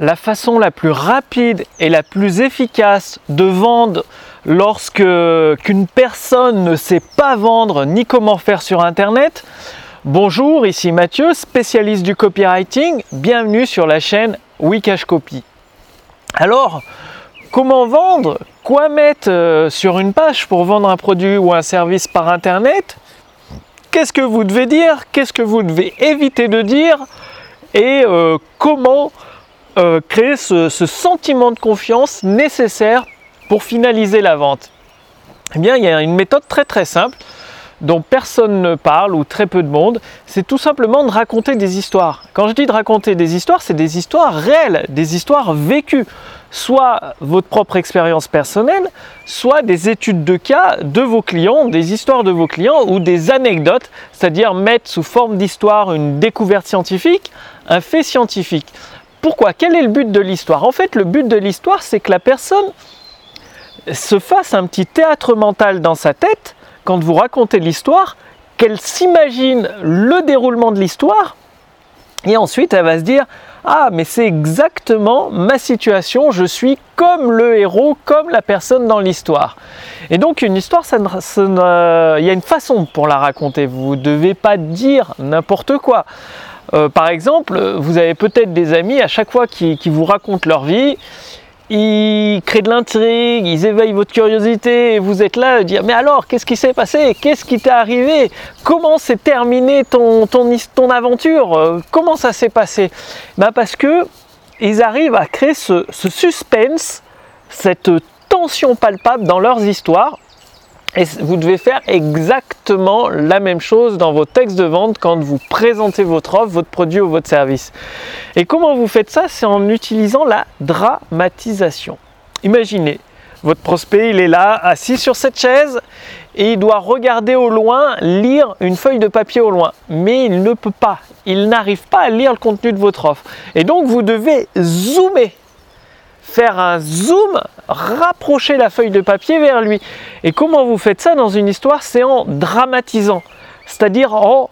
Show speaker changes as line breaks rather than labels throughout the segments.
la façon la plus rapide et la plus efficace de vendre lorsque qu'une personne ne sait pas vendre ni comment faire sur internet. Bonjour, ici Mathieu, spécialiste du copywriting. Bienvenue sur la chaîne Wikash Copy. Alors, comment vendre? Quoi mettre euh, sur une page pour vendre un produit ou un service par internet? Qu'est-ce que vous devez dire? Qu'est-ce que vous devez éviter de dire? Et euh, comment euh, créer ce, sentiment de confiance nécessaire pour finaliser la vente Eh bien, il y a une méthode très très simple dont personne ne parle ou très peu de monde, c'est tout simplement de raconter des histoires. Quand je dis de raconter des histoires, c'est des histoires réelles, des histoires vécues, soit votre propre expérience personnelle, soit des études de cas de vos clients, des histoires de vos clients ou des anecdotes, c'est-à-dire mettre sous forme d'histoire une découverte scientifique, un fait scientifique. Pourquoi? Quel est le but de l'histoire? En fait, le but de l'histoire, c'est que la personne se fasse un petit théâtre mental dans sa tête. Quand vous racontez l'histoire, qu'elle s'imagine le déroulement de l'histoire, et ensuite elle va se dire Ah, mais c'est exactement ma situation, je suis comme le héros, comme la personne dans l'histoire. Et donc une histoire, il y a une façon pour la raconter, vous ne devez pas dire n'importe quoi. Euh, par exemple, vous avez peut-être des amis à chaque fois qui, vous racontent leur vie, ils créent de l'intrigue, ils éveillent votre curiosité et vous êtes là à dire mais alors qu'est-ce qui s'est passé? Qu'est-ce qui t'est arrivé? Comment s'est terminée ton, aventure? Comment ça s'est passé? Ben Parce que ils arrivent à créer ce suspense, cette tension palpable dans leurs histoires et vous devez faire exactement la même chose dans vos textes de vente quand vous présentez votre offre, votre produit ou votre service. Et comment vous faites ça? C'est en utilisant la dramatisation. Imaginez, votre prospect, il est là, assis sur cette chaise, et il doit regarder au loin, lire une feuille de papier au loin. Mais il ne peut pas, il n'arrive pas à lire le contenu de votre offre. Et donc vous devez zoomer faire un zoom, rapprocher la feuille de papier vers lui. Et comment vous faites ça dans une histoire C'est en dramatisant, c'est-à-dire en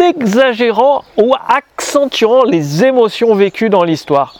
exagérant ou accentuant les émotions vécues dans l'histoire.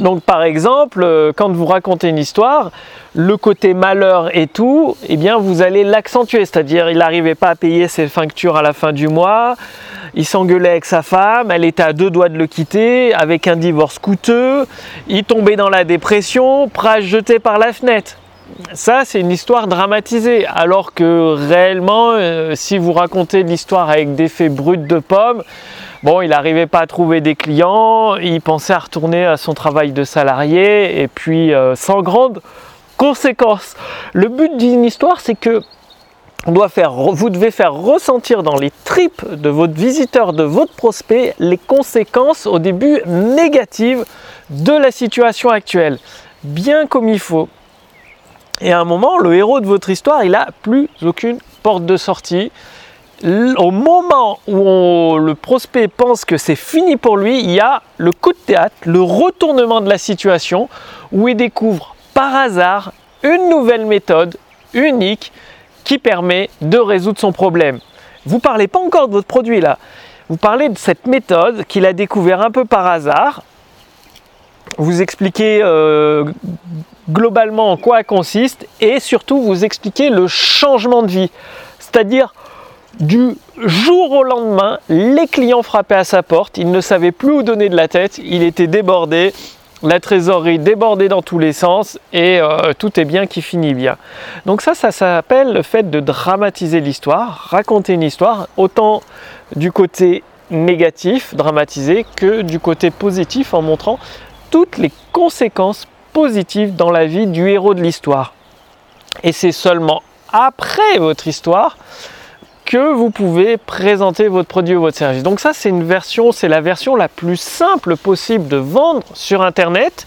Donc par exemple, euh, quand vous racontez une histoire, le côté malheur et tout, eh bien vous allez l'accentuer, c'est-à-dire il n'arrivait pas à payer ses factures à la fin du mois, il s'engueulait avec sa femme, elle était à deux doigts de le quitter, avec un divorce coûteux, il tombait dans la dépression, prêt à jeter par la fenêtre. Ça, c'est une histoire dramatisée, alors que réellement, euh, si vous racontez l'histoire avec des faits bruts de pommes, Bon, il n'arrivait pas à trouver des clients, il pensait à retourner à son travail de salarié, et puis euh, sans grande conséquence. Le but d'une histoire, c'est que doit faire, vous devez faire ressentir dans les tripes de votre visiteur, de votre prospect, les conséquences au début négatives de la situation actuelle, bien comme il faut. Et à un moment, le héros de votre histoire, il n'a plus aucune porte de sortie au moment où le prospect pense que c'est fini pour lui, il y a le coup de théâtre, le retournement de la situation, où il découvre par hasard une nouvelle méthode unique qui permet de résoudre son problème. Vous parlez pas encore de votre produit là, vous parlez de cette méthode qu'il a découvert un peu par hasard. Vous expliquez euh, globalement en quoi elle consiste et surtout vous expliquez le changement de vie. C'est-à-dire du jour au lendemain, les clients frappaient à sa porte, il ne savait plus où donner de la tête, il était débordé, la trésorerie débordée dans tous les sens et euh, tout est bien qui finit bien. Donc ça, ça s'appelle le fait de dramatiser l'histoire, raconter une histoire, autant du côté négatif, dramatisé, que du côté positif en montrant toutes les conséquences positives dans la vie du héros de l'histoire. Et c'est seulement après votre histoire que vous pouvez présenter votre produit ou votre service. Donc ça, c'est une version, c'est la version la plus simple possible de vendre sur Internet.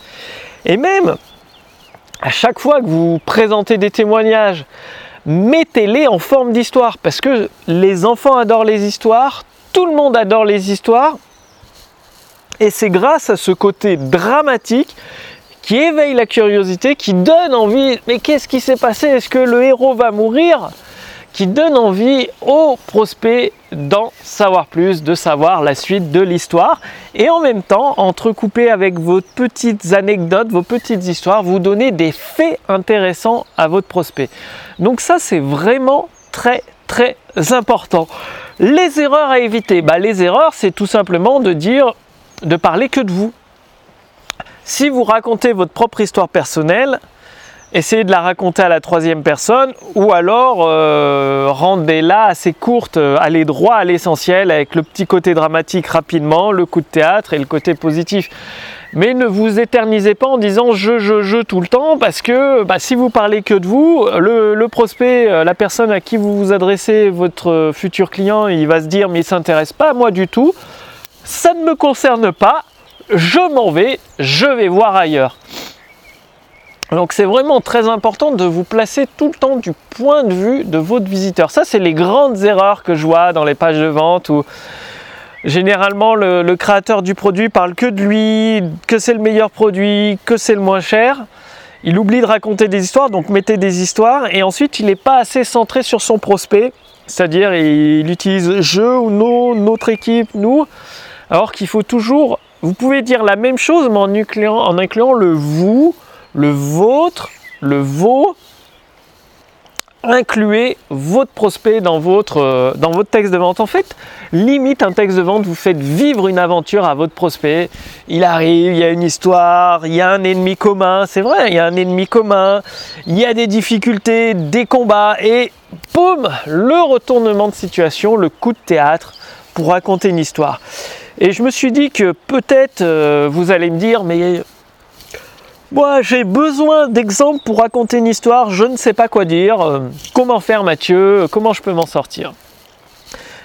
Et même, à chaque fois que vous présentez des témoignages, mettez-les en forme d'histoire parce que les enfants adorent les histoires, tout le monde adore les histoires. Et c'est grâce à ce côté dramatique qui éveille la curiosité, qui donne envie, mais qu'est-ce qui s'est passé? Est-ce que le héros va mourir? Qui donne envie aux prospects d'en savoir plus, de savoir la suite de l'histoire. Et en même temps, entrecoupé avec vos petites anecdotes, vos petites histoires, vous donnez des faits intéressants à votre prospect. Donc ça, c'est vraiment très très important. Les erreurs à éviter, bah, les erreurs, c'est tout simplement de dire, de parler que de vous. Si vous racontez votre propre histoire personnelle, essayez de la raconter à la troisième personne ou alors euh, rendez-la assez courte, euh, allez droit à l'essentiel avec le petit côté dramatique rapidement, le coup de théâtre et le côté positif. Mais ne vous éternisez pas en disant je, je, je tout le temps parce que bah, si vous parlez que de vous, le, prospect, euh, la personne à qui vous vous adressez, votre futur client, il va se dire mais il s'intéresse pas à moi du tout, ça ne me concerne pas, je m'en vais, je vais voir ailleurs. Donc c'est vraiment très important de vous placer tout le temps du point de vue de votre visiteur. Ça, c'est les grandes erreurs que je vois dans les pages de vente où généralement le, créateur du produit parle que de lui, que c'est le meilleur produit, que c'est le moins cher. Il oublie de raconter des histoires, donc mettez des histoires. Et ensuite, il n'est pas assez centré sur son prospect. C'est-à-dire, il utilise je ou nous, notre équipe, nous. Alors qu'il faut toujours... Vous pouvez dire la même chose, mais en incluant le vous, le vôtre, le vos, incluez votre prospect dans votre, euh, dans votre texte de vente. En fait, limite un texte de vente, vous faites vivre une aventure à votre prospect. Il arrive, il y a une histoire, il y a un ennemi commun, c'est vrai, il y a un ennemi commun, il y a des difficultés, des combats, et boum, le retournement de situation, le coup de théâtre pour raconter une histoire. Et je me suis dit que peut-être euh, vous allez me dire, mais moi, j'ai besoin d'exemples pour raconter une histoire, je ne sais pas quoi dire. Euh, comment faire, Mathieu? Comment je peux m'en sortir?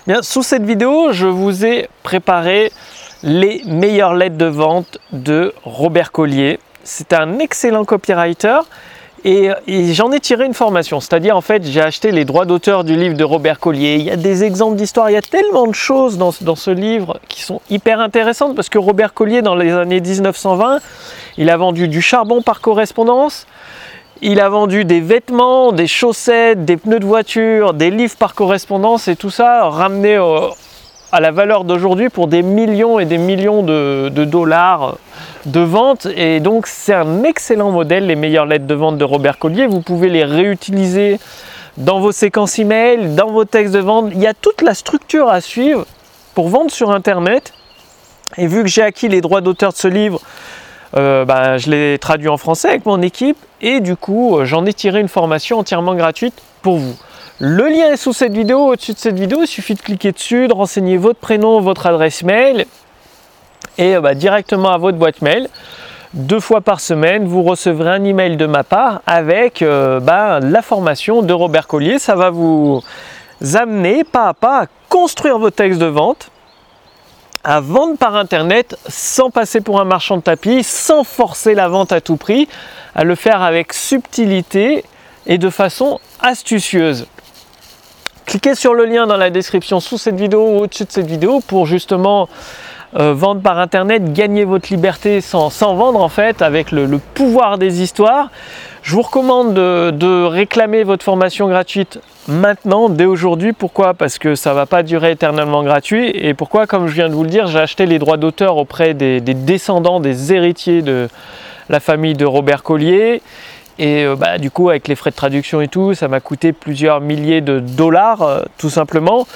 Bien, sous cette vidéo, je vous ai préparé les meilleures lettres de vente de Robert Collier. C'est un excellent copywriter et, j'en ai tiré une formation, c'est-à-dire en fait j'ai acheté les droits d'auteur du livre de Robert Collier. Il y a des exemples d'histoire, il y a tellement de choses dans, dans, ce livre qui sont hyper intéressantes parce que Robert Collier dans les années 1920, il a vendu du charbon par correspondance, il a vendu des vêtements, des chaussettes, des pneus de voiture, des livres par correspondance et tout ça ramené à la valeur d'aujourd'hui pour des millions et des millions de, dollars de vente et donc c'est un excellent modèle les meilleures lettres de vente de Robert Collier. Vous pouvez les réutiliser dans vos séquences email dans vos textes de vente. Il y a toute la structure à suivre pour vendre sur internet. Et vu que j'ai acquis les droits d'auteur de ce livre euh, ben, je l'ai traduit en français avec mon équipe. Et du coup euh, j'en ai tiré une formation entièrement gratuite pour vous le lien est sous cette vidéo au-dessus de cette vidéo il suffit de cliquer dessus de renseigner votre prénom votre adresse mail et euh, bah, directement à votre boîte mail. Deux fois par semaine, vous recevrez un email de ma part avec euh, bah, la formation de Robert Collier. Ça va vous amener pas à pas à construire vos textes de vente, à vendre par internet sans passer pour un marchand de tapis, sans forcer la vente à tout prix, à le faire avec subtilité et de façon astucieuse. Cliquez sur le lien dans la description sous cette vidéo ou au-dessus de cette vidéo pour justement euh, vendre par internet, gagner votre liberté sans, vendre en fait, avec le, pouvoir des histoires. Je vous recommande de, réclamer votre formation gratuite maintenant, dès aujourd'hui. Pourquoi? Parce que ça ne va pas durer éternellement gratuit. Et pourquoi? Comme je viens de vous le dire, j'ai acheté les droits d'auteur auprès des, descendants, des héritiers de la famille de Robert Collier. Et euh, bah, du coup, avec les frais de traduction et tout, ça m'a coûté plusieurs milliers de dollars, euh, tout simplement.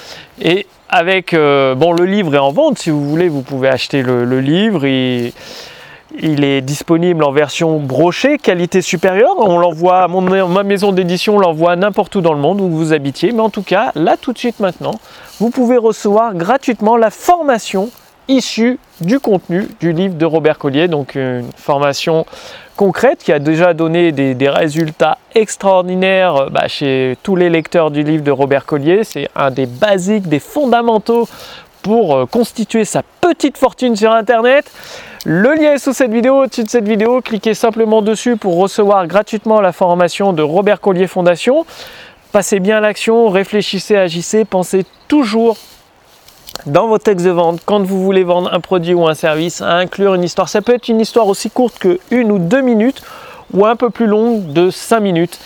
Et avec euh, bon le livre est en vente si vous voulez vous pouvez acheter le, livre. Il, est disponible en version brochée qualité supérieure. On l'envoie ma maison d'édition l'envoie n'importe où dans le monde où vous habitiez. Mais en tout cas là tout de suite maintenant vous pouvez recevoir gratuitement la formation issue du contenu du livre de Robert Collier donc une formation concrète qui a déjà donné des, résultats extraordinaires euh, bah, chez tous les lecteurs du livre de Robert Collier. C'est un des basiques, des fondamentaux pour euh, constituer sa petite fortune sur Internet. Le lien est sous cette vidéo, au-dessus de cette vidéo. Cliquez simplement dessus pour recevoir gratuitement la formation de Robert Collier Fondation. Passez bien l'action, réfléchissez, agissez, pensez toujours dans vos textes de vente, quand vous voulez vendre un produit ou un service, inclure une histoire. Ça peut être une histoire aussi courte que une ou deux minutes ou un peu plus longue de cinq minutes.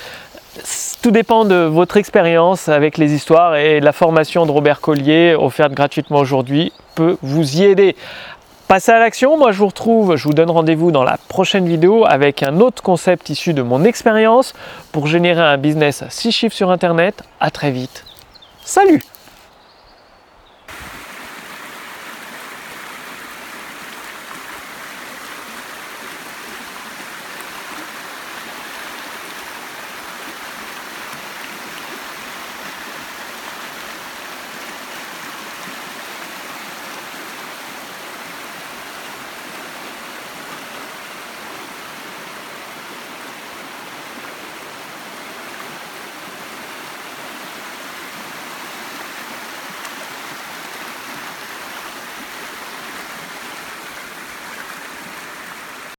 Tout dépend de votre expérience avec les histoires et la formation de Robert Collier offerte gratuitement aujourd'hui peut vous y aider. Passez à l'action, moi je vous retrouve, je vous donne rendez-vous dans la prochaine vidéo avec un autre concept issu de mon expérience pour générer un business à 6 chiffres sur internet. À très vite. Salut